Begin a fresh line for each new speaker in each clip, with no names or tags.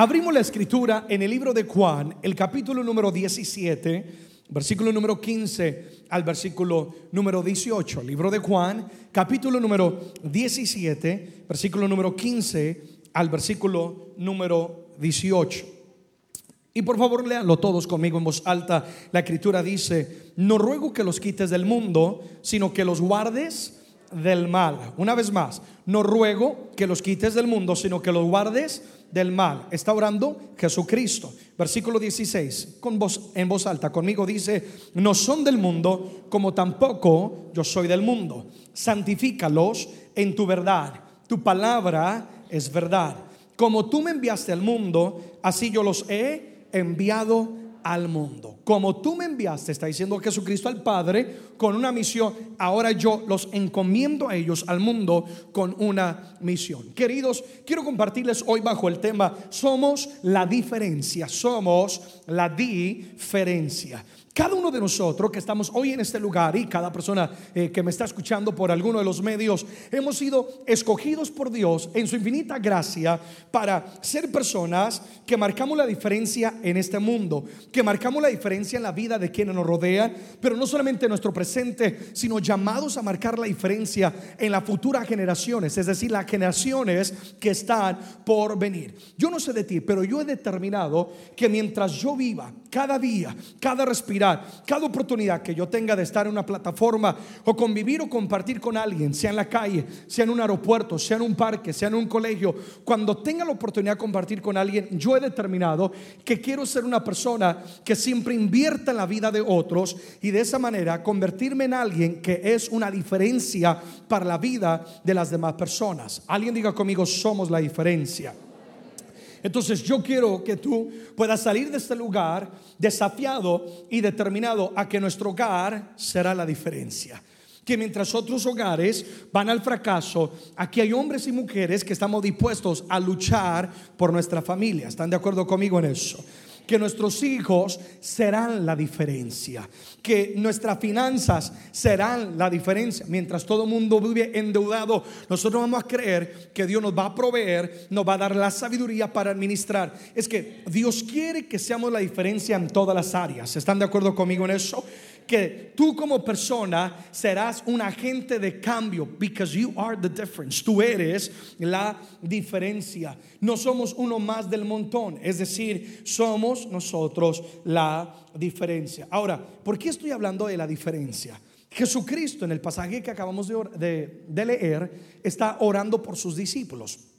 Abrimos la escritura en el libro de Juan, el capítulo número 17, versículo número 15 al versículo número 18. Libro de Juan, capítulo número 17, versículo número 15 al versículo número 18. Y por favor léanlo todos conmigo en voz alta. La escritura dice, no ruego que los quites del mundo, sino que los guardes del mal. Una vez más, no ruego que los quites del mundo, sino que los guardes del mal. Está orando Jesucristo. Versículo 16, con voz, en voz alta conmigo dice, no son del mundo, como tampoco yo soy del mundo. Santifícalos en tu verdad. Tu palabra es verdad. Como tú me enviaste al mundo, así yo los he enviado al mundo. Como tú me enviaste, está diciendo Jesucristo al Padre, con una misión, ahora yo los encomiendo a ellos, al mundo, con una misión. Queridos, quiero compartirles hoy bajo el tema, somos la diferencia, somos la diferencia. Cada uno de nosotros que estamos hoy en este lugar y cada persona eh, que me está escuchando por alguno de los medios, hemos sido escogidos por Dios en su infinita gracia para ser personas que marcamos la diferencia en este mundo, que marcamos la diferencia en la vida de quienes nos rodean, pero no solamente en nuestro presente, sino llamados a marcar la diferencia en las futuras generaciones, es decir, las generaciones que están por venir. Yo no sé de ti, pero yo he determinado que mientras yo viva, cada día, cada respirar, cada oportunidad que yo tenga de estar en una plataforma o convivir o compartir con alguien, sea en la calle, sea en un aeropuerto, sea en un parque, sea en un colegio, cuando tenga la oportunidad de compartir con alguien, yo he determinado que quiero ser una persona que siempre invierta en la vida de otros y de esa manera convertirme en alguien que es una diferencia para la vida de las demás personas. Alguien diga conmigo, somos la diferencia. Entonces yo quiero que tú puedas salir de este lugar desafiado y determinado a que nuestro hogar será la diferencia. Que mientras otros hogares van al fracaso, aquí hay hombres y mujeres que estamos dispuestos a luchar por nuestra familia. ¿Están de acuerdo conmigo en eso? Que nuestros hijos serán la diferencia, que nuestras finanzas serán la diferencia. Mientras todo el mundo vive endeudado, nosotros vamos a creer que Dios nos va a proveer, nos va a dar la sabiduría para administrar. Es que Dios quiere que seamos la diferencia en todas las áreas. ¿Están de acuerdo conmigo en eso? Que tú como persona serás un agente de cambio because you are the difference. Tú eres la diferencia. No somos uno más del montón, es decir, somos nosotros la diferencia. Ahora, ¿por qué estoy hablando de la diferencia? Jesucristo en el pasaje que acabamos de, de leer está orando por sus discípulos.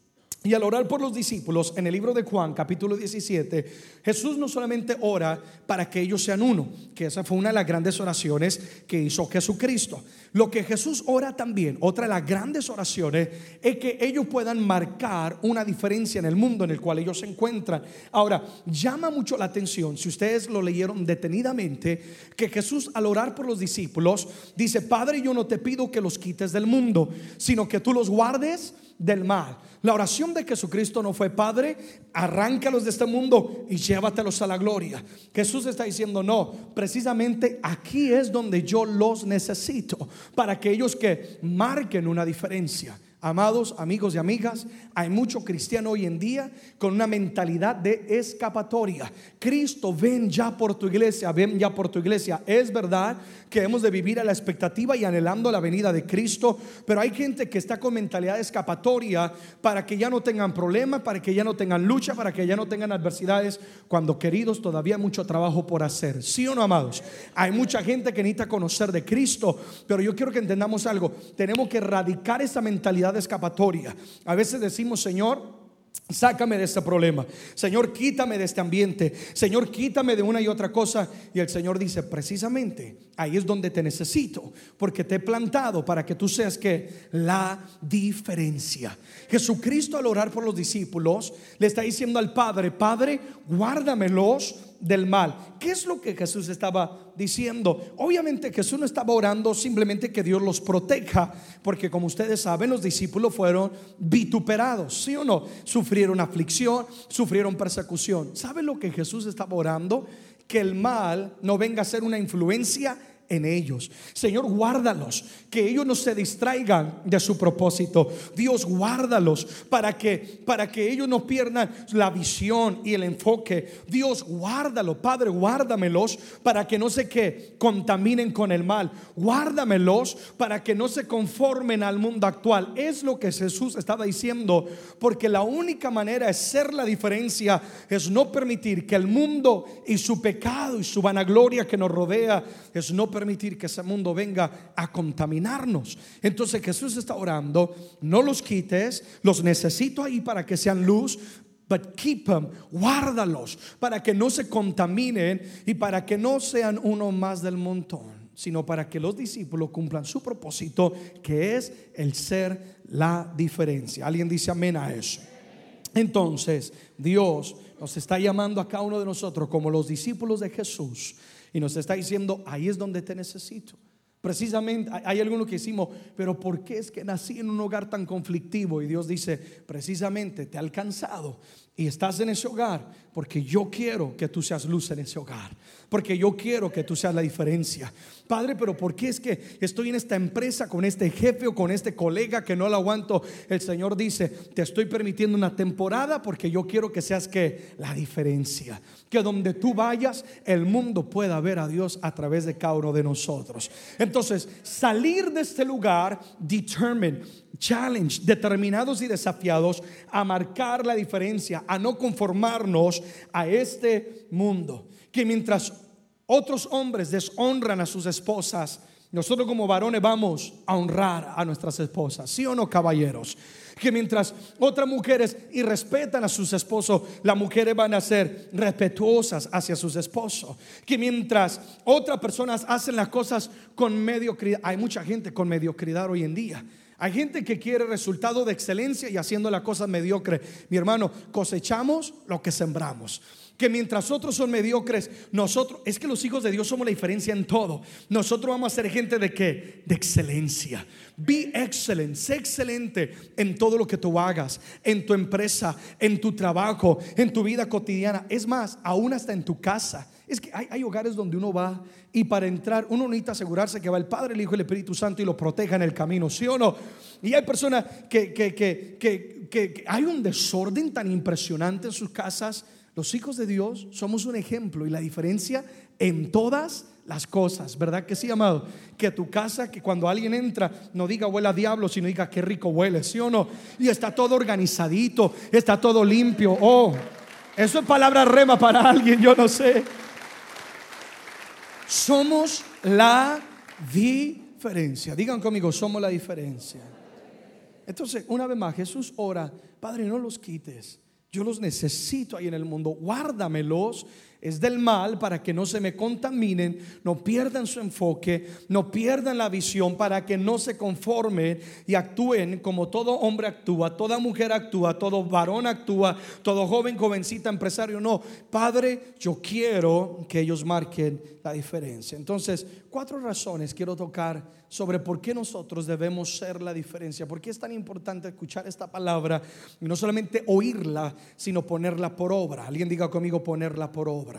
Y al orar por los discípulos en el libro de Juan, capítulo 17, Jesús no solamente ora para que ellos sean uno, que esa fue una de las grandes oraciones que hizo Jesucristo. Lo que Jesús ora también, otra de las grandes oraciones, es que ellos puedan marcar una diferencia en el mundo en el cual ellos se encuentran. Ahora, llama mucho la atención, si ustedes lo leyeron detenidamente, que Jesús al orar por los discípulos dice, Padre, yo no te pido que los quites del mundo, sino que tú los guardes del mal. La oración de Jesucristo no fue, Padre, arráncalos de este mundo y llévatelos a la gloria. Jesús está diciendo, no, precisamente aquí es donde yo los necesito, para aquellos que marquen una diferencia. Amados amigos y amigas, hay mucho cristiano hoy en día con una mentalidad de escapatoria. Cristo, ven ya por tu iglesia, ven ya por tu iglesia. Es verdad que hemos de vivir a la expectativa y anhelando la venida de Cristo, pero hay gente que está con mentalidad de escapatoria para que ya no tengan problemas, para que ya no tengan lucha, para que ya no tengan adversidades, cuando queridos todavía hay mucho trabajo por hacer. ¿Sí o no, amados? Hay mucha gente que necesita conocer de Cristo, pero yo quiero que entendamos algo. Tenemos que erradicar esa mentalidad de escapatoria. A veces decimos, Señor, Sácame de este problema. Señor, quítame de este ambiente. Señor, quítame de una y otra cosa. Y el Señor dice, precisamente, ahí es donde te necesito. Porque te he plantado para que tú seas que la diferencia. Jesucristo al orar por los discípulos le está diciendo al Padre, Padre, guárdamelos del mal. ¿Qué es lo que Jesús estaba diciendo? Obviamente Jesús no estaba orando simplemente que Dios los proteja, porque como ustedes saben, los discípulos fueron vituperados, ¿sí o no? Sufrieron aflicción, sufrieron persecución. ¿Sabe lo que Jesús estaba orando? Que el mal no venga a ser una influencia en ellos. Señor, guárdalos, que ellos no se distraigan de su propósito. Dios, guárdalos para que para que ellos no pierdan la visión y el enfoque. Dios, guárdalo, Padre, guárdamelos para que no se que contaminen con el mal. Guárdamelos para que no se conformen al mundo actual. Es lo que Jesús estaba diciendo, porque la única manera de ser la diferencia es no permitir que el mundo y su pecado y su vanagloria que nos rodea es no permitir que ese mundo venga a contaminarnos. Entonces Jesús está orando, no los quites, los necesito ahí para que sean luz, but keep them, guárdalos para que no se contaminen y para que no sean uno más del montón, sino para que los discípulos cumplan su propósito, que es el ser la diferencia. ¿Alguien dice amén a eso? Entonces, Dios nos está llamando a cada uno de nosotros como los discípulos de Jesús y nos está diciendo, ahí es donde te necesito. Precisamente hay algunos que decimos, pero ¿por qué es que nací en un hogar tan conflictivo? Y Dios dice, precisamente te ha alcanzado y estás en ese hogar porque yo quiero que tú seas luz en ese hogar, porque yo quiero que tú seas la diferencia. Padre, pero ¿por qué es que estoy en esta empresa con este jefe o con este colega que no lo aguanto? El Señor dice, te estoy permitiendo una temporada porque yo quiero que seas que la diferencia, que donde tú vayas el mundo pueda ver a Dios a través de cada uno de nosotros. Entonces, salir de este lugar, determine challenge, determinados y desafiados a marcar la diferencia, a no conformarnos a este mundo. Que mientras otros hombres deshonran a sus esposas, nosotros como varones vamos a honrar a nuestras esposas, ¿sí o no, caballeros? Que mientras otras mujeres irrespetan a sus esposos, las mujeres van a ser respetuosas hacia sus esposos. Que mientras otras personas hacen las cosas con mediocridad, hay mucha gente con mediocridad hoy en día. Hay gente que quiere resultado de excelencia y haciendo la cosa mediocre. Mi hermano, cosechamos lo que sembramos que mientras otros son mediocres, nosotros, es que los hijos de Dios somos la diferencia en todo. Nosotros vamos a ser gente de qué? De excelencia. Be excellent, sé excelente en todo lo que tú hagas, en tu empresa, en tu trabajo, en tu vida cotidiana. Es más, aún hasta en tu casa. Es que hay, hogares donde uno va y para entrar uno necesita asegurarse que va el Padre, el Hijo y el Espíritu Santo y lo proteja en el camino, ¿sí o no? Y hay personas que, que, que, que hay un desorden tan impresionante en sus casas. Los hijos de Dios somos un ejemplo y la diferencia en todas las cosas, ¿verdad que sí, amado? Que tu casa, que cuando alguien entra, no diga huele a diablo, sino diga qué rico huele, ¿sí o no? Y está todo organizadito, está todo limpio. Oh, eso es palabra rema para alguien, yo no sé. Somos la diferencia. Digan conmigo, somos la diferencia. Entonces, una vez más, Jesús ora, Padre, no los quites. Yo los necesito ahí en el mundo. Guárdamelos es del mal para que no se me contaminen, no pierdan su enfoque, no pierdan la visión, para que no se conformen y actúen como todo hombre actúa, toda mujer actúa, todo varón actúa, todo joven, jovencita, empresario. No, Padre, yo quiero que ellos marquen la diferencia. Entonces, cuatro razones quiero tocar sobre por qué nosotros debemos ser la diferencia, por qué es tan importante escuchar esta palabra y no solamente oírla, sino ponerla por obra. Alguien diga conmigo ponerla por obra.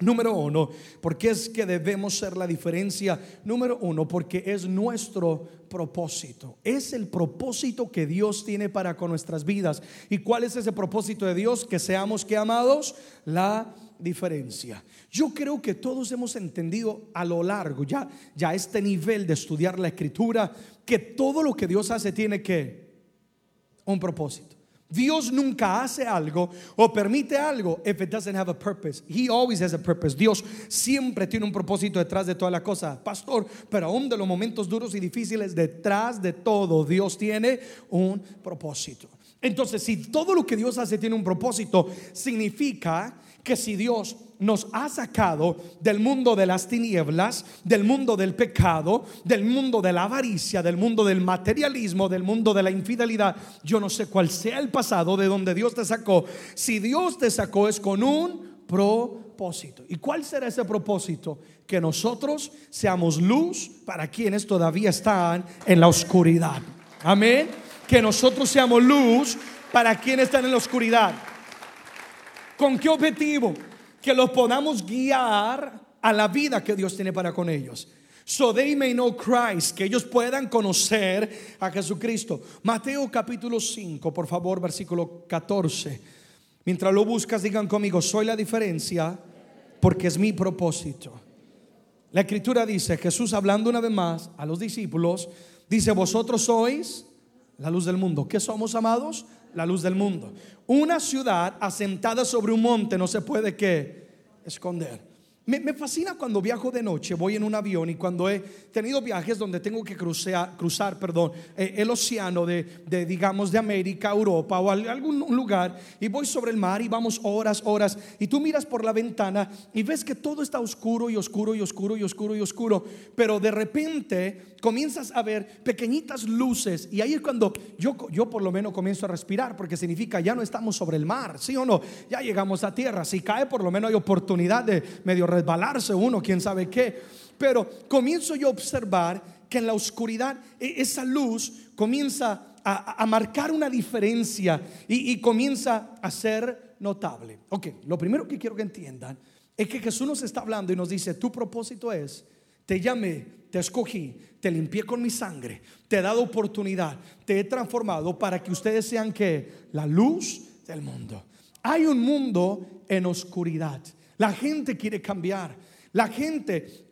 Número uno, porque es que debemos ser la diferencia. Número uno, porque es nuestro propósito. Es el propósito que Dios tiene para con nuestras vidas. ¿Y cuál es ese propósito de Dios? Que seamos que amados la diferencia. Yo creo que todos hemos entendido a lo largo, ya, ya este nivel de estudiar la escritura, que todo lo que Dios hace tiene que un propósito. Dios nunca hace algo o permite algo if it doesn't have a purpose. He always has a purpose. Dios siempre tiene un propósito detrás de toda la cosa. Pastor, pero aún de los momentos duros y difíciles, detrás de todo, Dios tiene un propósito. Entonces, si todo lo que Dios hace tiene un propósito, significa que si Dios nos ha sacado del mundo de las tinieblas, del mundo del pecado, del mundo de la avaricia, del mundo del materialismo, del mundo de la infidelidad, yo no sé cuál sea el pasado de donde Dios te sacó. Si Dios te sacó es con un propósito. ¿Y cuál será ese propósito? Que nosotros seamos luz para quienes todavía están en la oscuridad. Amén. Que nosotros seamos luz para quienes están en la oscuridad. ¿Con qué objetivo? Que los podamos guiar a la vida que Dios tiene para con ellos. So they may know Christ, que ellos puedan conocer a Jesucristo. Mateo capítulo 5, por favor, versículo 14. Mientras lo buscas, digan conmigo, soy la diferencia porque es mi propósito. La escritura dice, Jesús hablando una vez más a los discípulos, dice, vosotros sois la luz del mundo. ¿Qué somos, amados? La luz del mundo. Una ciudad asentada sobre un monte no se puede que esconder. Me, fascina cuando viajo de noche, voy en un avión y cuando he tenido viajes donde tengo que cruzar, perdón, eh, el océano de, digamos, de América, Europa o algún lugar y voy sobre el mar y vamos horas, horas y tú miras por la ventana y ves que todo está oscuro y oscuro y oscuro y oscuro y oscuro, pero de repente comienzas a ver pequeñitas luces y ahí es cuando yo, yo por lo menos comienzo a respirar porque significa ya no estamos sobre el mar, ¿sí o no? Ya llegamos a tierra, si cae por lo menos hay oportunidad de medio resbalarse uno, quién sabe qué. Pero comienzo yo a observar que en la oscuridad e, esa luz comienza a, marcar una diferencia y, y comienza a ser notable. Ok, lo primero que quiero que entiendan es que Jesús nos está hablando y nos dice, tu propósito es, te llamé, te escogí, te limpié con mi sangre, te he dado oportunidad, te he transformado para que ustedes sean que la luz del mundo. Hay un mundo en oscuridad. La gente quiere cambiar. La gente,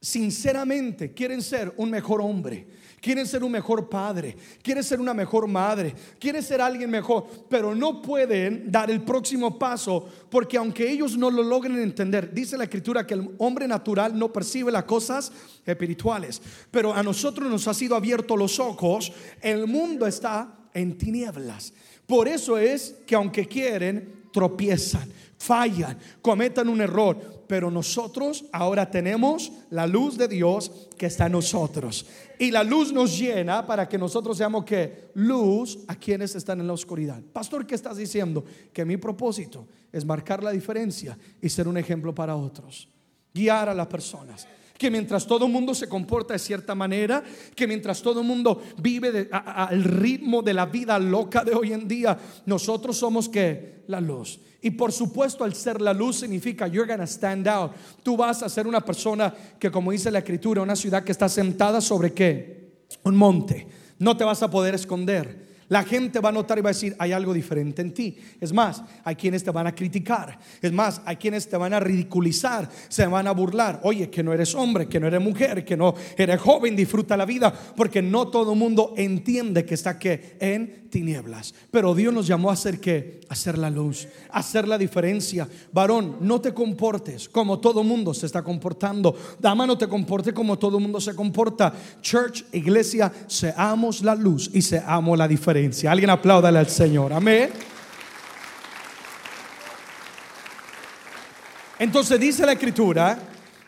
sinceramente, quieren ser un mejor hombre. Quieren ser un mejor padre, quieren ser una mejor madre, quieren ser alguien mejor, pero no pueden dar el próximo paso porque aunque ellos no lo logren entender, dice la escritura que el hombre natural no percibe las cosas espirituales, pero a nosotros nos ha sido abierto los ojos, el mundo está en tinieblas. Por eso es que aunque quieren, tropiezan fallan, cometan un error, pero nosotros ahora tenemos la luz de Dios que está en nosotros. Y la luz nos llena para que nosotros seamos que luz a quienes están en la oscuridad. Pastor, ¿qué estás diciendo? Que mi propósito es marcar la diferencia y ser un ejemplo para otros. Guiar a las personas que mientras todo el mundo se comporta de cierta manera, que mientras todo el mundo vive al ritmo de la vida loca de hoy en día, nosotros somos que la luz. Y por supuesto, al ser la luz significa you're gonna stand out. Tú vas a ser una persona que, como dice la escritura, una ciudad que está sentada sobre qué? Un monte. No te vas a poder esconder. La gente va a notar y va a decir, hay algo diferente en ti. Es más, hay quienes te van a criticar. Es más, hay quienes te van a ridiculizar, se van a burlar. Oye, que no eres hombre, que no eres mujer, que no eres joven, disfruta la vida, porque no todo mundo entiende que está que en tinieblas. Pero Dios nos llamó a hacer que hacer la luz, hacer la diferencia. Varón, no te comportes como todo mundo se está comportando. Dama, no te comportes como todo mundo se comporta. Church, iglesia, seamos la luz y seamos la diferencia. Alguien apláudale al Señor. Amén. Entonces dice la escritura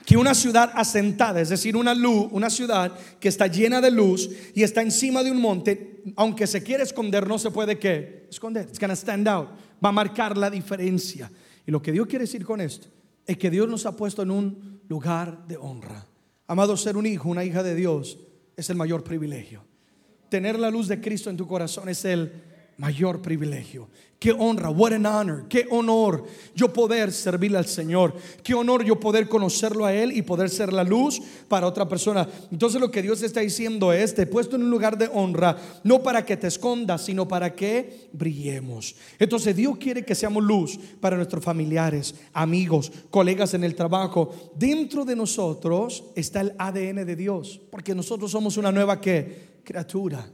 que una ciudad asentada, es decir, una luz, una ciudad que está llena de luz y está encima de un monte, aunque se quiere esconder, no se puede que esconder. It's gonna stand out. Va a marcar la diferencia. Y lo que Dios quiere decir con esto es que Dios nos ha puesto en un lugar de honra. Amado, ser un hijo, una hija de Dios es el mayor privilegio. Tener la luz de Cristo en tu corazón es el mayor privilegio. Qué honra, what an honor, qué honor yo poder servirle al Señor. Qué honor yo poder conocerlo a Él y poder ser la luz para otra persona. Entonces lo que Dios está diciendo es, te he puesto en un lugar de honra, no para que te escondas, sino para que brillemos. Entonces Dios quiere que seamos luz para nuestros familiares, amigos, colegas en el trabajo. Dentro de nosotros está el ADN de Dios, porque nosotros somos una nueva que criatura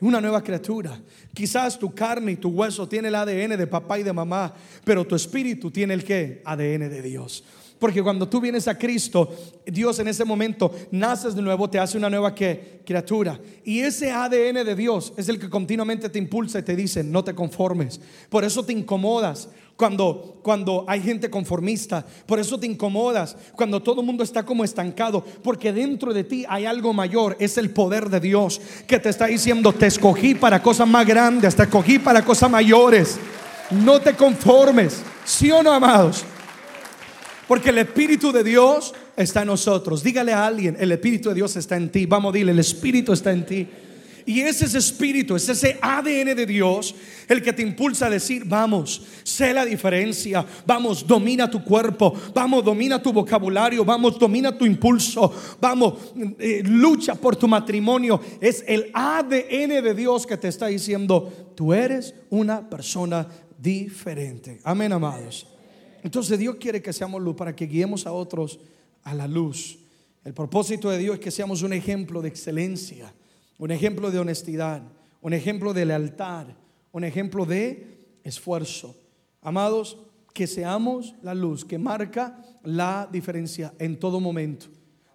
una nueva criatura. Quizás tu carne y tu hueso tiene el ADN de papá y de mamá, pero tu espíritu tiene el que? ADN de Dios. Porque cuando tú vienes a Cristo, Dios en ese momento naces de nuevo, te hace una nueva criatura. Y ese ADN de Dios es el que continuamente te impulsa y te dice, no te conformes. Por eso te incomodas cuando, cuando hay gente conformista. Por eso te incomodas cuando todo el mundo está como estancado. Porque dentro de ti hay algo mayor. Es el poder de Dios que te está diciendo, te escogí para cosas más grandes, te escogí para cosas mayores. No te conformes. ¿Sí o no, amados? Porque el Espíritu de Dios está en nosotros. Dígale a alguien, el Espíritu de Dios está en ti. Vamos, dile, el Espíritu está en ti. Y ese es espíritu, es ese ADN de Dios el que te impulsa a decir, vamos, sé la diferencia, vamos, domina tu cuerpo, vamos, domina tu vocabulario, vamos, domina tu impulso, vamos, eh, lucha por tu matrimonio. Es el ADN de Dios que te está diciendo, tú eres una persona diferente. Amén, amados. Entonces Dios quiere que seamos luz para que guiemos a otros a la luz. El propósito de Dios es que seamos un ejemplo de excelencia, un ejemplo de honestidad, un ejemplo de lealtad, un ejemplo de esfuerzo. Amados, que seamos la luz que marca la diferencia en todo momento.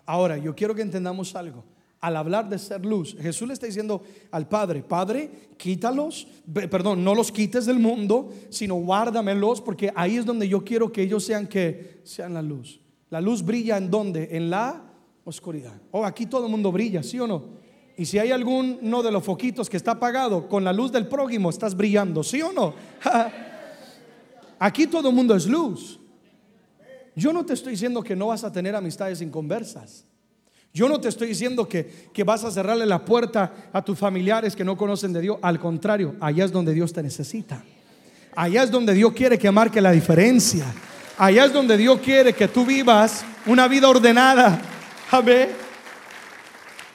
Ahora, yo quiero que entendamos algo. Al hablar de ser luz, Jesús le está diciendo al Padre, Padre, quítalos, perdón, no los quites del mundo, sino guárdamelos, porque ahí es donde yo quiero que ellos sean que sean la luz. La luz brilla en donde? En la oscuridad. Oh, aquí todo el mundo brilla, ¿sí o no? Y si hay alguno de los foquitos que está apagado, con la luz del prójimo estás brillando, ¿sí o no? aquí todo el mundo es luz. Yo no te estoy diciendo que no vas a tener amistades inconversas. Yo no te estoy diciendo que, que, vas a cerrarle la puerta a tus familiares que no conocen de Dios. Al contrario, allá es donde Dios te necesita. Allá es donde Dios quiere que marque la diferencia. Allá es donde Dios quiere que tú vivas una vida ordenada. Amén.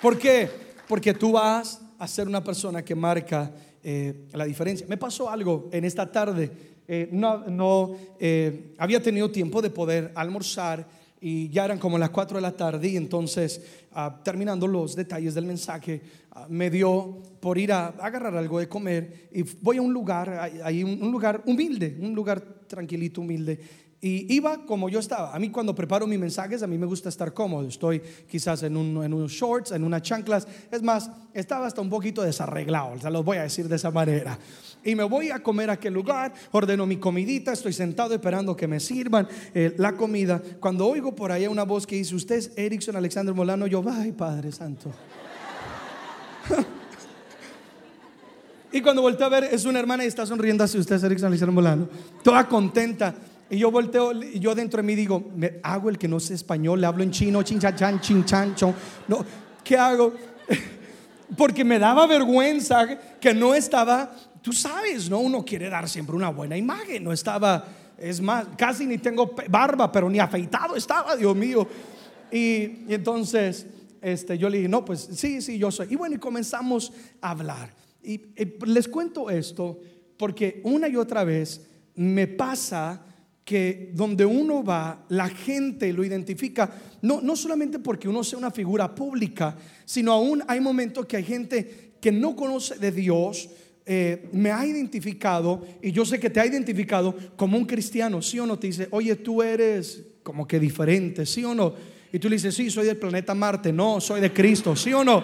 ¿Por qué? Porque tú vas a ser una persona que marca eh, la diferencia. Me pasó algo en esta tarde. Eh, no, eh, había tenido tiempo de poder almorzar y ya eran como las 4 de la tarde y entonces ah, terminando los detalles del mensaje ah, me dio por ir a agarrar algo de comer y voy a un lugar, hay un lugar humilde, un lugar tranquilito, humilde y iba como yo estaba. A mí cuando preparo mis mensajes, a mí me gusta estar cómodo. Estoy quizás en, un, unos shorts, en unas chanclas. Es más, estaba hasta un poquito desarreglado, o sea, los voy a decir de esa manera. Y me voy a comer a aquel lugar, ordeno mi comidita, estoy sentado esperando que me sirvan eh, la comida. Cuando oigo por ahí una voz que dice, usted es Erickson Alexander Molano, yo, ay Padre Santo. y cuando volteo a ver, es una hermana y está sonriendo así, usted es Erickson Alexander Molano, toda contenta. Y yo volteo, y yo dentro de mí digo, me hago el que no sé español, le hablo en chino, chin chan No, ¿qué hago? Porque me daba vergüenza que no estaba, tú sabes, ¿no? Uno quiere dar siempre una buena imagen, no estaba, es más, casi ni tengo barba, pero ni afeitado estaba, Dios mío. Y, entonces, este, yo le dije, no, pues sí, sí, yo soy. Y bueno, y comenzamos a hablar. y les cuento esto porque una y otra vez me pasa que donde uno va, la gente lo identifica, no, no solamente porque uno sea una figura pública, sino aún hay momentos que hay gente que no conoce de Dios, eh, me ha identificado y yo sé que te ha identificado como un cristiano, ¿sí o no? Te dice, oye, tú eres como que diferente, ¿sí o no? Y tú le dices, sí, soy del planeta Marte, no, soy de Cristo, ¿sí o no?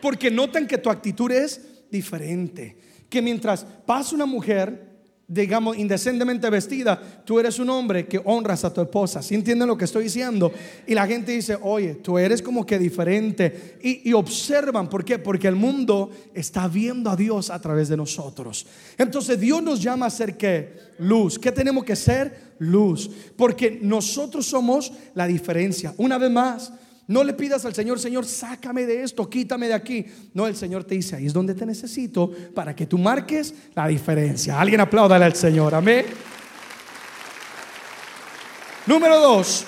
Porque notan que tu actitud es diferente, que mientras pasa una mujer, digamos, indecentemente vestida, tú eres un hombre que honras a tu esposa. ¿Sí entienden lo que estoy diciendo? Y la gente dice, oye, tú eres como que diferente. Y, y, observan, ¿por qué? Porque el mundo está viendo a Dios a través de nosotros. Entonces Dios nos llama a ser qué? Luz. ¿Qué tenemos que ser? Luz. Porque nosotros somos la diferencia. Una vez más, no le pidas al Señor, Señor, sácame de esto, quítame de aquí. No, el Señor te dice, ahí es donde te necesito para que tú marques la diferencia. Alguien apláudale al Señor, amén. Número dos,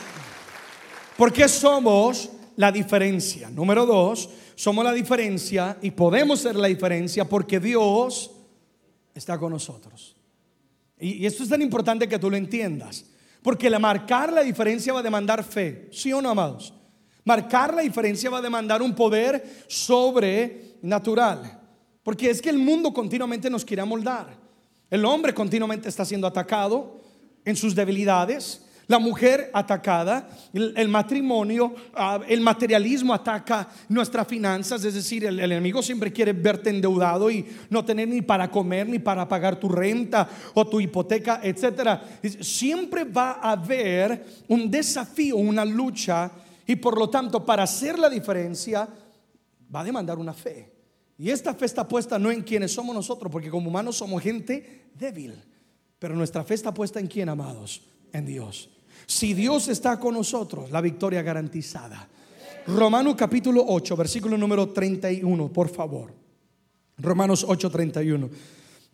¿por qué somos la diferencia? Número dos, somos la diferencia y podemos ser la diferencia porque Dios está con nosotros. Y, esto es tan importante que tú lo entiendas. Porque la marcar la diferencia va a demandar fe. ¿Sí o no, amados? Marcar la diferencia va a demandar un poder sobrenatural. Porque es que el mundo continuamente nos quiere moldar. El hombre continuamente está siendo atacado en sus debilidades. La mujer atacada, el, matrimonio, ah, el materialismo ataca nuestras finanzas, es decir, el, el, enemigo siempre quiere verte endeudado y no tener ni para comer, ni para pagar tu renta o tu hipoteca, etc. Siempre va a haber un desafío, una lucha y por lo tanto, para hacer la diferencia, va a demandar una fe. Y esta fe está puesta no en quienes somos nosotros, porque como humanos somos gente débil. Pero nuestra fe está puesta en quién, amados? En Dios. Si Dios está con nosotros, la victoria garantizada. Romano capítulo 8, versículo número 31, por favor. Romanos 8:31.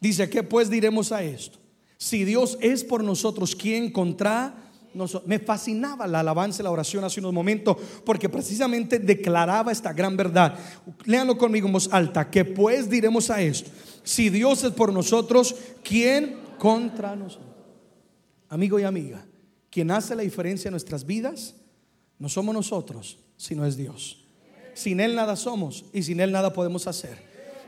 Dice, ¿qué pues diremos a esto? Si Dios es por nosotros, ¿quién contra? Me fascinaba la alabanza y la oración hace unos momentos porque precisamente declaraba esta gran verdad. Léanlo conmigo en voz alta. ¿Qué pues diremos a esto? Si Dios es por nosotros, ¿quién contra nosotros? Amigo y amiga, quien hace la diferencia en nuestras vidas no somos nosotros, sino es Dios. Sin Él nada somos y sin Él nada podemos hacer.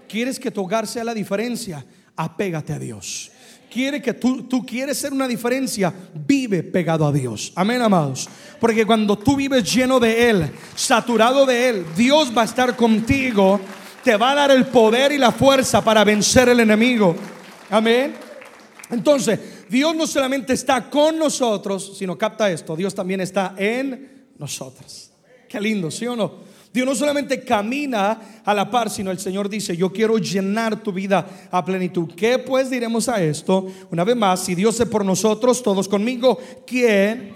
¿Quieres que tu hogar sea la diferencia? Apégate a Dios. Quiere que tú, tú quieres ser una diferencia, vive pegado a Dios. Amén, amados. Porque cuando tú vives lleno de Él, saturado de Él, Dios va a estar contigo, te va a dar el poder y la fuerza para vencer el enemigo. Amén. Entonces, Dios no solamente está con nosotros, sino capta esto, Dios también está en nosotros. Qué lindo, ¿sí o no? Dios no solamente camina a la par, sino el Señor dice, yo quiero llenar tu vida a plenitud. ¿Qué pues diremos a esto? Una vez más, si Dios es por nosotros, todos conmigo, ¿quién?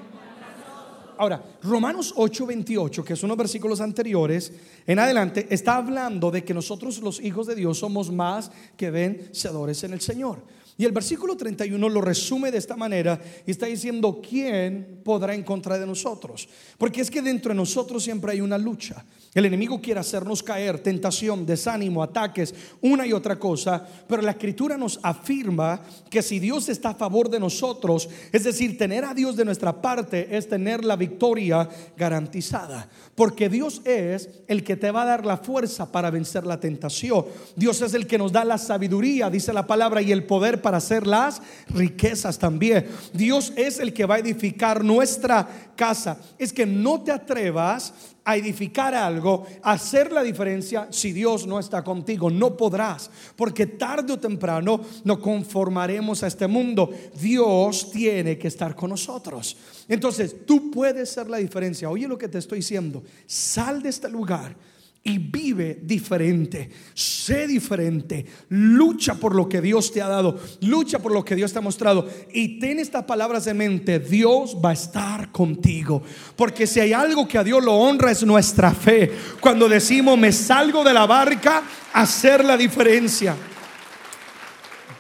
Ahora, Romanos 8:28, que son los versículos anteriores, en adelante, está hablando de que nosotros los hijos de Dios somos más que vencedores en el Señor. Y el versículo 31 lo resume de esta manera y está diciendo, ¿quién podrá en contra de nosotros? Porque es que dentro de nosotros siempre hay una lucha. El enemigo quiere hacernos caer, tentación, desánimo, ataques, una y otra cosa, pero la escritura nos afirma que si Dios está a favor de nosotros, es decir, tener a Dios de nuestra parte es tener la victoria garantizada, porque Dios es el que te va a dar la fuerza para vencer la tentación. Dios es el que nos da la sabiduría, dice la palabra, y el poder para hacer las riquezas también. Dios es el que va a edificar nuestra casa. Es que no te atrevas a edificar algo, a hacer la diferencia si Dios no está contigo. No podrás, porque tarde o temprano no conformaremos a este mundo. Dios tiene que estar con nosotros. Entonces, tú puedes ser la diferencia. Oye lo que te estoy diciendo. Sal de este lugar y vive diferente. Sé diferente. Lucha por lo que Dios te ha dado. Lucha por lo que Dios te ha mostrado. Y ten estas palabras en mente. Dios va a estar contigo. Porque si hay algo que a Dios lo honra es nuestra fe. Cuando decimos me salgo de la barca hacer la diferencia.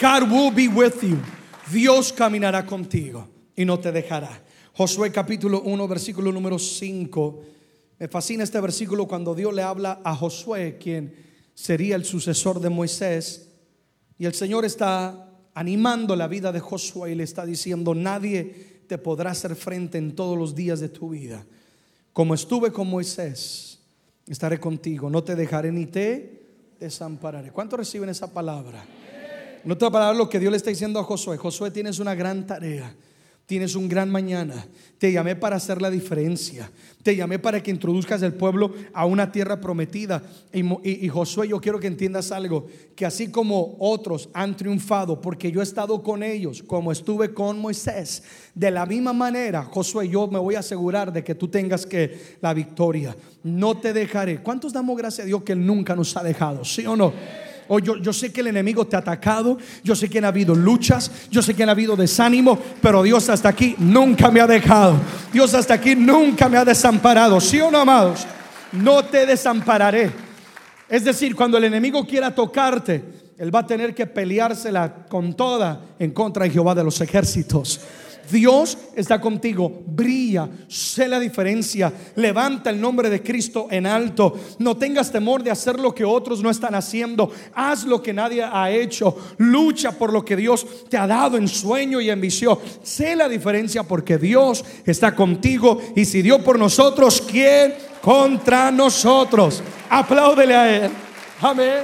God will be with you. Dios caminará contigo y no te dejará. Josué capítulo 1 versículo número 5 me fascina este versículo cuando Dios le habla a Josué, quien sería el sucesor de Moisés, y el Señor está animando la vida de Josué y le está diciendo, nadie te podrá hacer frente en todos los días de tu vida. Como estuve con Moisés, estaré contigo, no te dejaré ni te desampararé. ¿Cuántos reciben esa palabra? No te va a lo que Dios le está diciendo a Josué. Josué, tienes una gran tarea. Tienes un gran mañana. Te llamé para hacer la diferencia. Te llamé para que introduzcas el pueblo a una tierra prometida. Y, Josué, yo quiero que entiendas algo, que así como otros han triunfado, porque yo he estado con ellos, como estuve con Moisés, de la misma manera, Josué, yo me voy a asegurar de que tú tengas que la victoria. No te dejaré. ¿Cuántos damos gracias a Dios que Él nunca nos ha dejado? ¿Sí o no? Oh, yo, sé que el enemigo te ha atacado, yo sé que ha habido luchas, yo sé que ha habido desánimo, pero Dios hasta aquí nunca me ha dejado. Dios hasta aquí nunca me ha desamparado. ¿Sí o no, amados? No te desampararé. Es decir, cuando el enemigo quiera tocarte, él va a tener que peleársela con toda en contra de Jehová de los ejércitos. Dios está contigo. Brilla, sé la diferencia. Levanta el nombre de Cristo en alto. No tengas temor de hacer lo que otros no están haciendo. Haz lo que nadie ha hecho. Lucha por lo que Dios te ha dado en sueño y en visión. Sé la diferencia porque Dios está contigo. Y si Dios por nosotros, ¿quién contra nosotros? Apláudele a Él. Amén.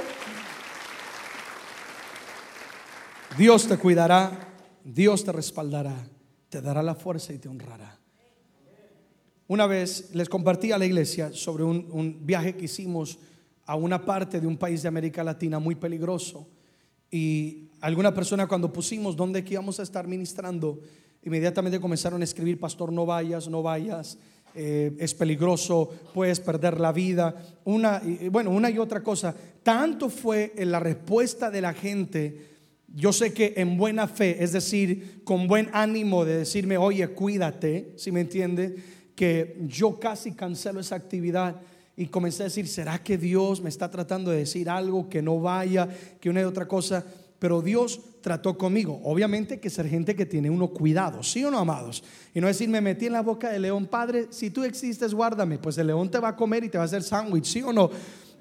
Dios te cuidará. Dios te respaldará te dará la fuerza y te honrará. Una vez les compartí a la iglesia sobre un, viaje que hicimos a una parte de un país de América Latina muy peligroso. Y alguna persona cuando pusimos dónde íbamos a estar ministrando, inmediatamente comenzaron a escribir, pastor, no vayas, no vayas, eh, es peligroso, puedes perder la vida. Una, bueno, una y otra cosa. Tanto fue la respuesta de la gente yo sé que en buena fe, es decir, con buen ánimo de decirme, oye, cuídate, si me entiende, que yo casi cancelo esa actividad y comencé a decir, ¿será que Dios me está tratando de decir algo que no vaya, que una y otra cosa? Pero Dios trató conmigo. Obviamente que ser gente que tiene uno cuidado, ¿sí o no, amados? Y no decir, me metí en la boca del león, Padre, si tú existes, guárdame. Pues el león te va a comer y te va a hacer sándwich, ¿sí o no?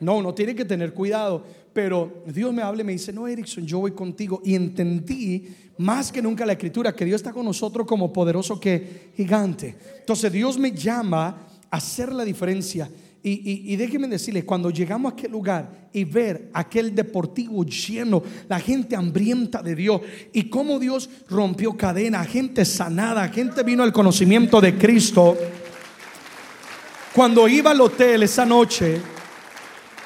No, no tiene que tener cuidado. Pero Dios me habla y me dice, no, Erickson, yo voy contigo. Y entendí más que nunca la escritura que Dios está con nosotros como poderoso que gigante. Entonces Dios me llama a hacer la diferencia. Y, y, déjenme decirles, cuando llegamos a aquel lugar y ver aquel deportivo lleno, la gente hambrienta de Dios y cómo Dios rompió cadena, gente sanada, gente vino al conocimiento de Cristo. Cuando iba al hotel esa noche,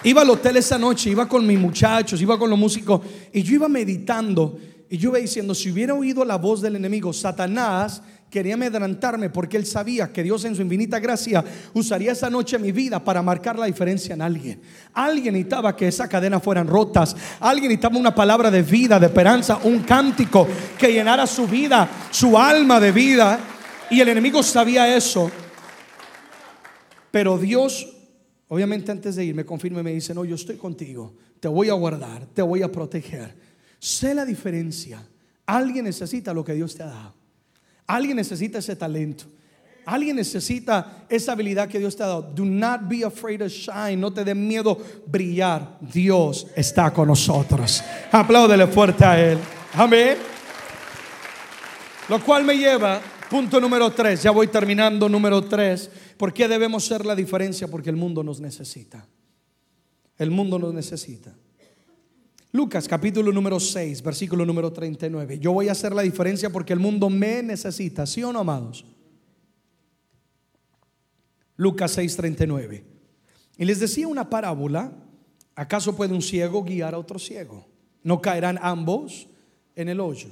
iba al hotel esa noche, iba con mis muchachos, iba con los músicos y yo iba meditando y yo iba diciendo, si hubiera oído la voz del enemigo, Satanás quería amedrantarme porque él sabía que Dios en su infinita gracia usaría esa noche mi vida para marcar la diferencia en alguien. Alguien necesitaba que esa cadena fueran rotas. Alguien necesitaba una palabra de vida, de esperanza, un cántico que llenara su vida, su alma de vida. Y el enemigo sabía eso. Pero Dios, obviamente antes de ir, me confirma y me dice, no, yo estoy contigo. Te voy a guardar, te voy a proteger. Sé la diferencia. Alguien necesita lo que Dios te ha dado. Alguien necesita ese talento. Alguien necesita esa habilidad que Dios te ha dado. Do not be afraid to shine. No te dé miedo brillar. Dios está con nosotros. Apláudele fuerte a Él. Amén. Lo cual me lleva, punto número tres. Ya voy terminando, número tres. ¿Por qué debemos ser la diferencia? Porque el mundo nos necesita. El mundo nos necesita. Lucas capítulo número 6, versículo número 39. Yo voy a hacer la diferencia porque el mundo me necesita, ¿sí o no, amados? Lucas 6, 39. Y les decía una parábola, ¿acaso puede un ciego guiar a otro ciego? ¿No caerán ambos en el hoyo?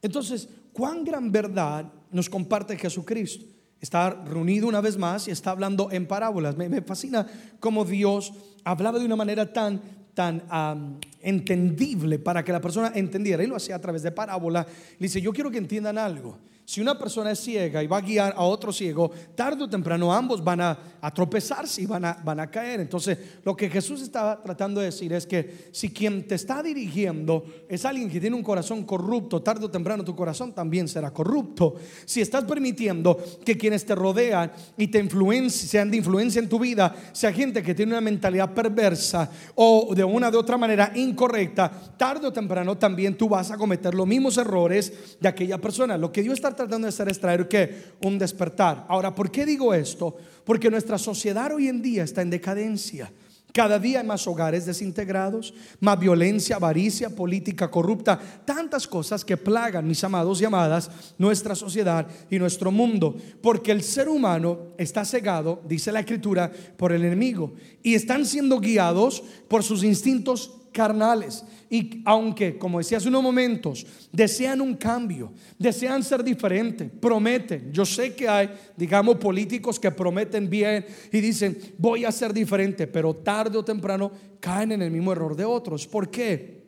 Entonces, ¿cuán gran verdad nos comparte Jesucristo? Está reunido una vez más y está hablando en parábolas. Me, fascina cómo Dios hablaba de una manera tan tan entendible para que la persona entendiera. Y lo hacía a través de parábola. Le dice, yo quiero que entiendan algo. Si una persona es ciega y va a guiar a otro ciego, tarde o temprano ambos van a, tropezarse y van a, van a caer. Entonces, lo que Jesús estaba tratando de decir es que si quien te está dirigiendo es alguien que tiene un corazón corrupto, tarde o temprano tu corazón también será corrupto. Si estás permitiendo que quienes te rodean y te influencian, sean de influencia en tu vida, sea gente que tiene una mentalidad perversa o de una de otra manera incorrecta, tarde o temprano también tú vas a cometer los mismos errores de aquella persona. Lo que Dios está tratando de hacer es traer que un despertar. Ahora, ¿por qué digo esto? Porque nuestra sociedad hoy en día está en decadencia. Cada día hay más hogares desintegrados, más violencia, avaricia, política corrupta, tantas cosas que plagan, mis amados y amadas, nuestra sociedad y nuestro mundo. Porque el ser humano está cegado, dice la escritura, por el enemigo. Y están siendo guiados por sus instintos carnales. Y aunque, como decía hace unos momentos, desean un cambio, desean ser diferentes, prometen. Yo sé que hay, digamos, políticos que prometen bien y dicen, voy a ser diferente, pero tarde o temprano caen en el mismo error de otros. ¿Por qué?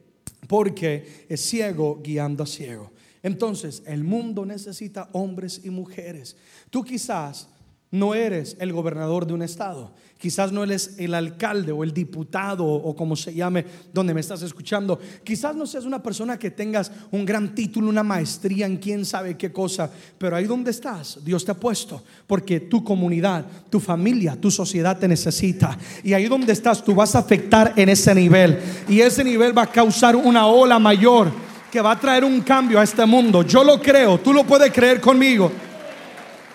Porque es ciego guiando a ciego. Entonces, el mundo necesita hombres y mujeres. Tú quizás no eres el gobernador de un estado. Quizás no eres el alcalde o el diputado o como se llame donde me estás escuchando. Quizás no seas una persona que tengas un gran título, una maestría en quién sabe qué cosa. Pero ahí donde estás, Dios te ha puesto. Porque tu comunidad, tu familia, tu sociedad te necesita. Y ahí donde estás, tú vas a afectar en ese nivel. Y ese nivel va a causar una ola mayor que va a traer un cambio a este mundo. Yo lo creo, tú lo puedes creer conmigo.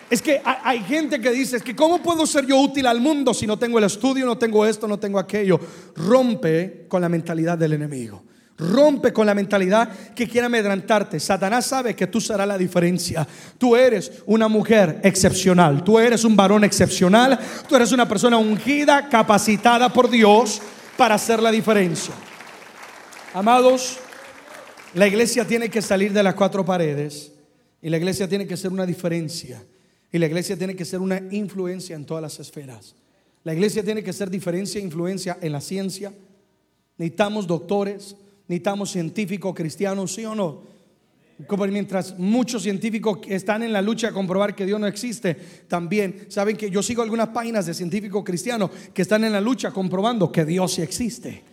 Es que hay gente que dice, es que ¿cómo puedo ser yo útil al mundo si no tengo el estudio, no tengo esto, no tengo aquello? Rompe con la mentalidad del enemigo. Rompe con la mentalidad que quiere amedrentarte. Satanás sabe que tú serás la diferencia. Tú eres una mujer excepcional. Tú eres un varón excepcional. Tú eres una persona ungida, capacitada por Dios para hacer la diferencia. Amados, la iglesia tiene que salir de las cuatro paredes y la iglesia tiene que ser una diferencia. Y la iglesia tiene que ser una influencia en todas las esferas. La iglesia tiene que ser diferencia e influencia en la ciencia. Necesitamos doctores, necesitamos científicos cristianos, sí o no. Mientras muchos científicos están en la lucha a comprobar que Dios no existe, también saben que yo sigo algunas páginas de científicos cristianos que están en la lucha comprobando que Dios sí existe.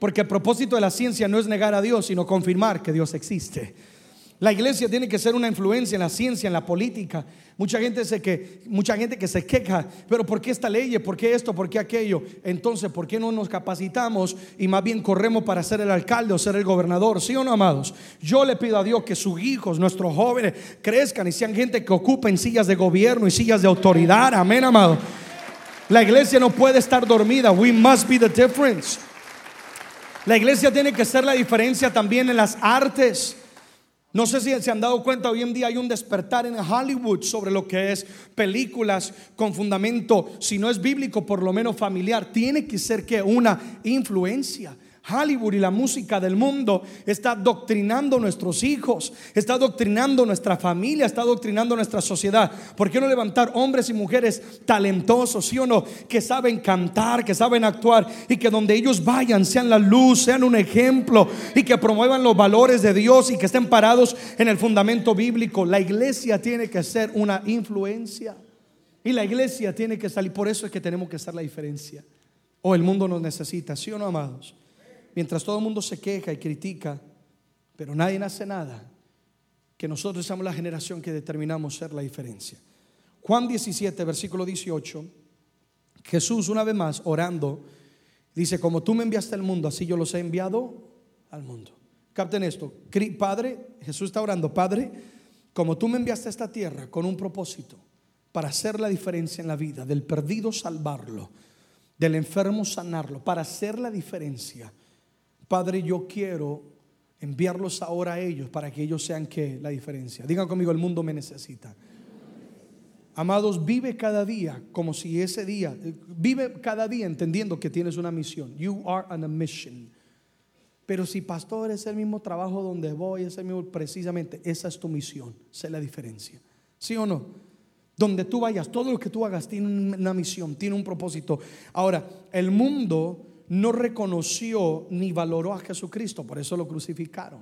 Porque el propósito de la ciencia no es negar a Dios, sino confirmar que Dios existe. La iglesia tiene que ser una influencia en la ciencia, en la política. Mucha gente, se que, mucha gente que se queja, pero ¿por qué esta ley? ¿Por qué esto? ¿Por qué aquello? Entonces, ¿por qué no nos capacitamos y más bien corremos para ser el alcalde o ser el gobernador? ¿Sí o no, amados? Yo le pido a Dios que sus hijos, nuestros jóvenes, crezcan y sean gente que ocupen sillas de gobierno y sillas de autoridad. Amén, amado. La iglesia no puede estar dormida. We must be the difference. La iglesia tiene que ser la diferencia también en las artes. No sé si se han dado cuenta, hoy en día hay un despertar en Hollywood sobre lo que es películas con fundamento, si no es bíblico, por lo menos familiar. Tiene que ser que una influencia. Hollywood y la música del mundo está doctrinando nuestros hijos, está doctrinando nuestra familia, está doctrinando nuestra sociedad. ¿Por qué no levantar hombres y mujeres talentosos, sí o no, que saben cantar, que saben actuar y que donde ellos vayan sean la luz, sean un ejemplo y que promuevan los valores de Dios y que estén parados en el fundamento bíblico? La iglesia tiene que ser una influencia y la iglesia tiene que salir. Por eso es que tenemos que ser la diferencia. O el mundo nos necesita, ¿sí o no, amados? Mientras todo el mundo se queja y critica, pero nadie hace nada, que nosotros somos la generación que determinamos ser la diferencia. Juan 17, versículo 18, Jesús una vez más orando, dice, como tú me enviaste al mundo, así yo los he enviado al mundo. Capten esto, Padre, Jesús está orando, Padre, como tú me enviaste a esta tierra con un propósito para hacer la diferencia en la vida, del perdido salvarlo, del enfermo sanarlo, para hacer la diferencia Padre, yo quiero enviarlos ahora a ellos para que ellos sean que la diferencia. Digan conmigo, el mundo me necesita. Amados, vive cada día como si ese día, vive cada día entendiendo que tienes una misión. You are on a mission. Pero si pastor es el mismo trabajo donde voy, es el mismo, precisamente esa es tu misión, sé la diferencia. ¿Sí o no? Donde tú vayas, todo lo que tú hagas tiene una misión, tiene un propósito. Ahora, el mundo no reconoció ni valoró a Jesucristo, por eso lo crucificaron.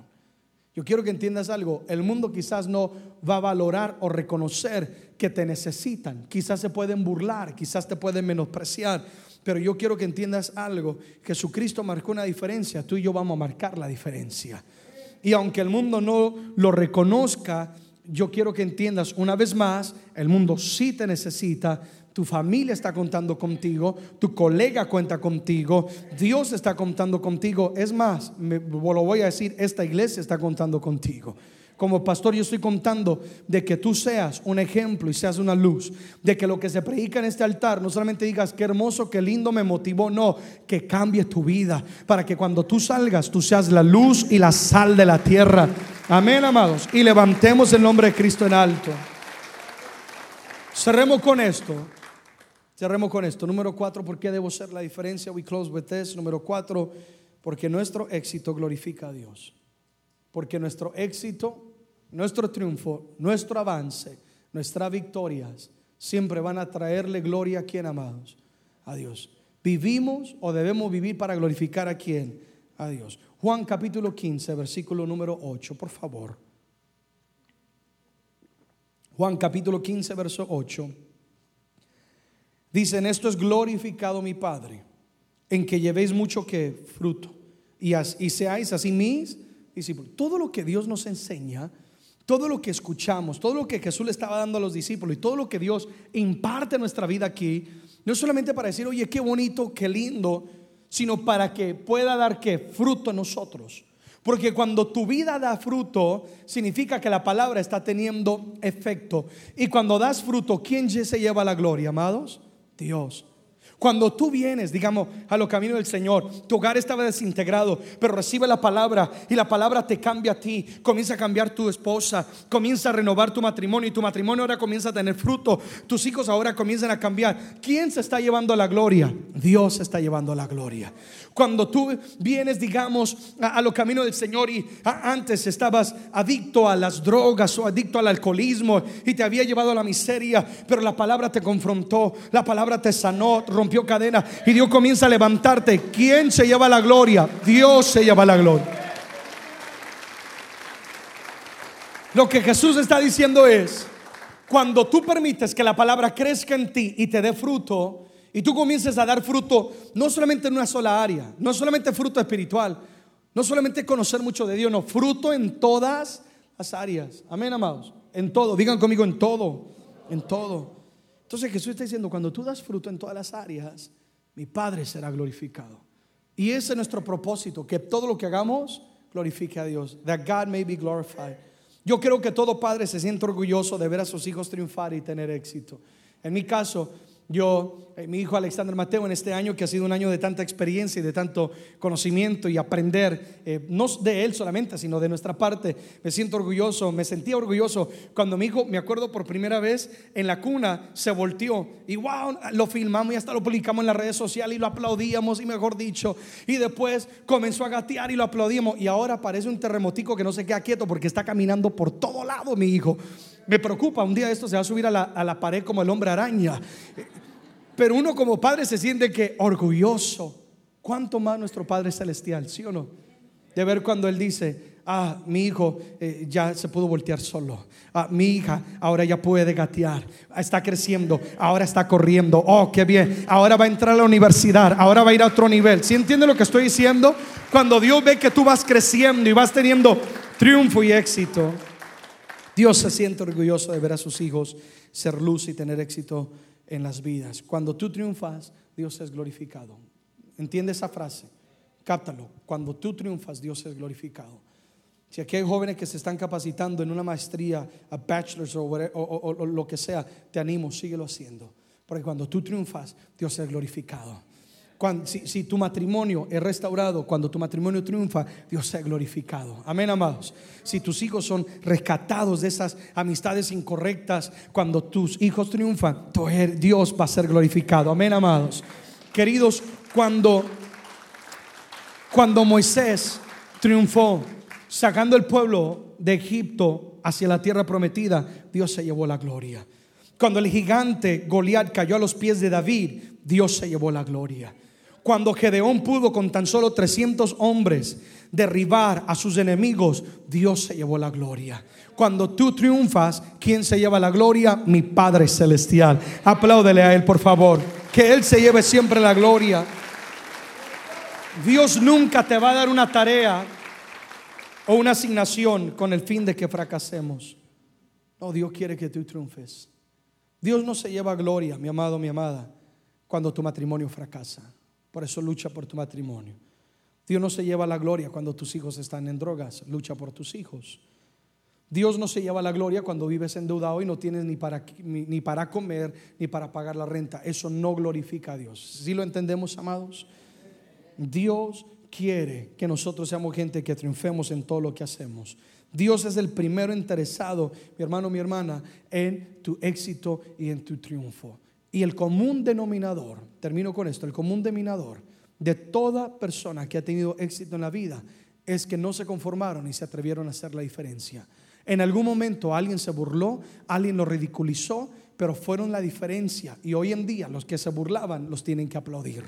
Yo quiero que entiendas algo, el mundo quizás no va a valorar o reconocer que te necesitan, quizás se pueden burlar, quizás te pueden menospreciar, pero yo quiero que entiendas algo, Jesucristo marcó una diferencia, tú y yo vamos a marcar la diferencia. Y aunque el mundo no lo reconozca, yo quiero que entiendas una vez más, el mundo sí te necesita, tu familia está contando contigo, tu colega cuenta contigo, Dios está contando contigo. Es más, me, lo voy a decir, esta iglesia está contando contigo. Como pastor yo estoy contando de que tú seas un ejemplo y seas una luz, de que lo que se predica en este altar no solamente digas qué hermoso, qué lindo me motivó, no, que cambie tu vida para que cuando tú salgas tú seas la luz y la sal de la tierra. Amén, amados. Y levantemos el nombre de Cristo en alto. Cerremos con esto. Cerremos con esto. Número cuatro, ¿por qué debo ser la diferencia? We close with this. Número cuatro, porque nuestro éxito glorifica a Dios. Porque nuestro éxito, nuestro triunfo, nuestro avance, nuestras victorias siempre van a traerle gloria a quien amados, a Dios. ¿Vivimos o debemos vivir para glorificar a quién? A Dios. Juan capítulo 15, versículo número 8, por favor. Juan capítulo 15, verso 8. Dicen, esto es glorificado mi Padre, en que llevéis mucho que fruto y, seáis así mis discípulos. Todo lo que Dios nos enseña, todo lo que escuchamos, todo lo que Jesús le estaba dando a los discípulos y todo lo que Dios imparte en nuestra vida aquí, no es solamente para decir, oye, qué bonito, qué lindo, sino para que pueda dar qué fruto en nosotros. Porque cuando tu vida da fruto, significa que la palabra está teniendo efecto. Y cuando das fruto, ¿quién se lleva la gloria, amados? Dios. Cuando tú vienes, digamos, a los caminos del Señor, tu hogar estaba desintegrado, pero recibe la palabra y la palabra te cambia a ti, comienza a cambiar tu esposa, comienza a renovar tu matrimonio y tu matrimonio ahora comienza a tener fruto, tus hijos ahora comienzan a cambiar. ¿Quién se está llevando la gloria? Dios se está llevando la gloria. Cuando tú vienes, digamos, a, los caminos del Señor y antes estabas adicto a las drogas o adicto al alcoholismo y te había llevado a la miseria, pero la palabra te confrontó, la palabra te sanó, rompió y Dios comienza a levantarte. ¿Quién se lleva la gloria? Dios se lleva la gloria. Lo que Jesús está diciendo es, cuando tú permites que la palabra crezca en ti y te dé fruto, y tú comiences a dar fruto, no solamente en una sola área, no solamente fruto espiritual, no solamente conocer mucho de Dios, no, fruto en todas las áreas. Amén, amados. En todo, digan conmigo en todo, en todo. Entonces Jesús está diciendo, cuando tú das fruto en todas las áreas, mi Padre será glorificado. Y ese es nuestro propósito, que todo lo que hagamos glorifique a Dios, that God may be glorified. Yo creo que todo padre se siente orgulloso de ver a sus hijos triunfar y tener éxito. En mi caso, yo, eh, mi hijo Alexander Mateo, en este año que ha sido un año de tanta experiencia y de tanto conocimiento y aprender, eh, no de él solamente, sino de nuestra parte, me siento orgulloso, me sentía orgulloso cuando mi hijo, me acuerdo por primera vez en la cuna, se volteó y wow, lo filmamos y hasta lo publicamos en las redes sociales y lo aplaudíamos y mejor dicho, y después comenzó a gatear y lo aplaudíamos y ahora parece un terremotico que no se queda quieto porque está caminando por todo lado mi hijo. Me preocupa, un día esto se va a subir a la, a la pared como el hombre araña. Pero uno como padre se siente que orgulloso. ¿Cuánto más nuestro Padre Celestial, sí o no? De ver cuando Él dice, ah, mi hijo eh, ya se pudo voltear solo. Ah, mi hija ahora ya puede gatear. Está creciendo, ahora está corriendo. Oh, qué bien. Ahora va a entrar a la universidad, ahora va a ir a otro nivel. ¿Sí entiende lo que estoy diciendo? Cuando Dios ve que tú vas creciendo y vas teniendo triunfo y éxito, Dios se siente orgulloso de ver a sus hijos ser luz y tener éxito en las vidas. Cuando tú triunfas, Dios es glorificado. ¿Entiende esa frase? Cáptalo. Cuando tú triunfas, Dios es glorificado. Si aquí hay jóvenes que se están capacitando en una maestría, a bachelor's o, o lo que sea, te animo, síguelo haciendo. Porque cuando tú triunfas, Dios es glorificado si, tu matrimonio es restaurado, cuando tu matrimonio triunfa, Dios sea glorificado. Amén, amados. Si tus hijos son rescatados de esas amistades incorrectas, cuando tus hijos triunfan, Dios va a ser glorificado. Amén, amados. Queridos, cuando, cuando Moisés triunfó, sacando el pueblo de Egipto hacia la tierra prometida, Dios se llevó la gloria. Cuando el gigante Goliat cayó a los pies de David, Dios se llevó la gloria. Cuando Gedeón pudo con tan solo 300 hombres derribar a sus enemigos, Dios se llevó la gloria. Cuando tú triunfas, ¿quién se lleva la gloria? Mi Padre Celestial. Apláudele a Él, por favor. Que Él se lleve siempre la gloria. Dios nunca te va a dar una tarea o una asignación con el fin de que fracasemos. No, Dios quiere que tú triunfes. Dios no se lleva gloria, mi amado, mi amada, cuando tu matrimonio fracasa. Por eso lucha por tu matrimonio. Dios no se lleva la gloria cuando tus hijos están en drogas, lucha por tus hijos. Dios no se lleva la gloria cuando vives endeudado y no tienes ni para, ni, para comer ni para pagar la renta. Eso no glorifica a Dios. ¿Sí lo entendemos, amados? Dios quiere que nosotros seamos gente que triunfemos en todo lo que hacemos. Dios es el primero interesado, mi hermano, mi hermana, en tu éxito y en tu triunfo. Y el común denominador, termino con esto, el común denominador de toda persona que ha tenido éxito en la vida es que no se conformaron y se atrevieron a hacer la diferencia. En algún momento alguien se burló, alguien lo ridiculizó, pero fueron la diferencia. Y hoy en día los que se burlaban los tienen que aplaudir.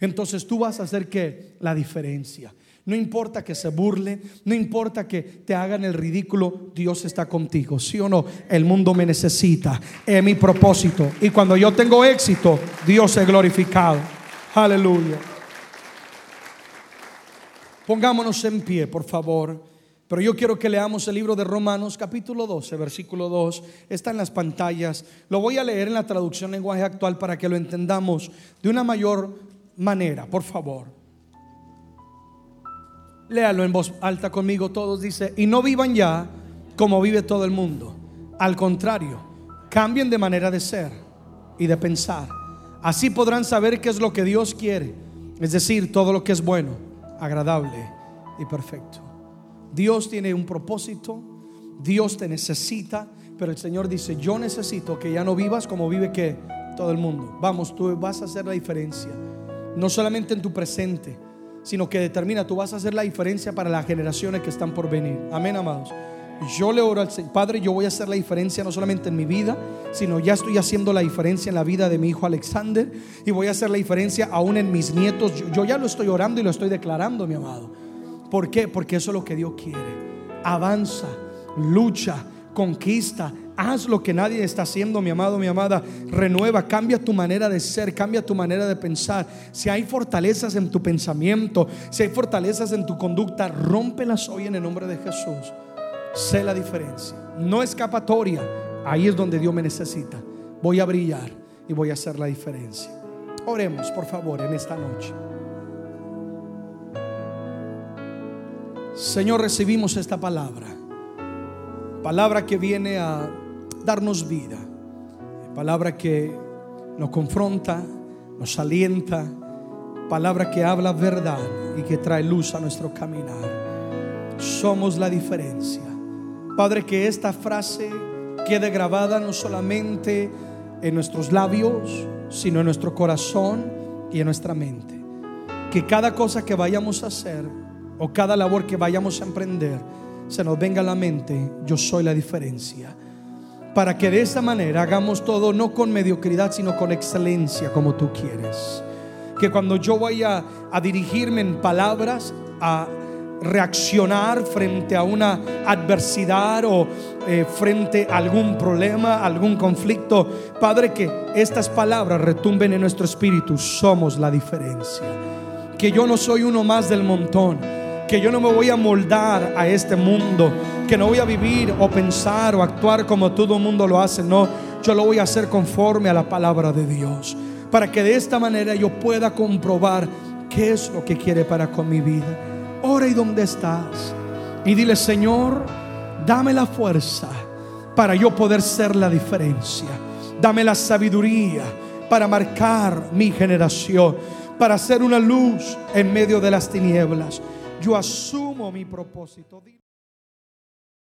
Entonces tú vas a hacer que la diferencia. No importa que se burle, no importa que te hagan el ridículo, Dios está contigo. ¿Sí o no? El mundo me necesita, es mi propósito. Y cuando yo tengo éxito, Dios es glorificado. Aleluya. Pongámonos en pie, por favor. Pero yo quiero que leamos el libro de Romanos capítulo 12, versículo 2. Está en las pantallas. Lo voy a leer en la traducción lenguaje actual para que lo entendamos de una mayor manera, por favor. Léalo en voz alta conmigo todos. Dice, y no vivan ya como vive todo el mundo. Al contrario, cambien de manera de ser y de pensar. Así podrán saber qué es lo que Dios quiere. Es decir, todo lo que es bueno, agradable y perfecto. Dios tiene un propósito. Dios te necesita. Pero el Señor dice, yo necesito que ya no vivas como vive que todo el mundo. Vamos, tú vas a hacer la diferencia. No solamente en tu presente sino que determina, tú vas a hacer la diferencia para las generaciones que están por venir. Amén, amados. Yo le oro al Señor, Padre, yo voy a hacer la diferencia no solamente en mi vida, sino ya estoy haciendo la diferencia en la vida de mi hijo Alexander y voy a hacer la diferencia aún en mis nietos. Yo, ya lo estoy orando y lo estoy declarando, mi amado. ¿Por qué? Porque eso es lo que Dios quiere. Avanza lucha, conquista, haz lo que nadie está haciendo, mi amado, mi amada, renueva, cambia tu manera de ser, cambia tu manera de pensar. Si hay fortalezas en tu pensamiento, si hay fortalezas en tu conducta, rómpelas hoy en el nombre de Jesús. Sé la diferencia. No escapatoria. Ahí es donde Dios me necesita. Voy a brillar y voy a hacer la diferencia. Oremos, por favor, en esta noche. Señor, recibimos esta palabra. Palabra que viene a darnos vida. Palabra que nos confronta, nos alienta. Palabra que habla verdad y que trae luz a nuestro caminar. Somos la diferencia. Padre, que esta frase quede grabada no solamente en nuestros labios, sino en nuestro corazón y en nuestra mente. Que cada cosa que vayamos a hacer o cada labor que vayamos a emprender, se nos venga a la mente, yo soy la diferencia. Para que de esa manera hagamos todo no con mediocridad, sino con excelencia como tú quieres. Que cuando yo vaya a dirigirme en palabras, a reaccionar frente a una adversidad o eh, frente a algún problema, algún conflicto. Padre, que estas palabras retumben en nuestro espíritu. Somos la diferencia. Que yo no soy uno más del montón. Que yo no me voy a moldar a este mundo. Que no voy a vivir o pensar o actuar como todo el mundo lo hace. No, yo lo voy a hacer conforme a la palabra de Dios. Para que de esta manera yo pueda comprobar qué es lo que quiere para con mi vida. Ora y donde estás. Y dile, Señor, dame la fuerza para yo poder ser la diferencia. Dame la sabiduría para marcar mi generación, para ser una luz en medio de las tinieblas. Yo asumo mi propósito.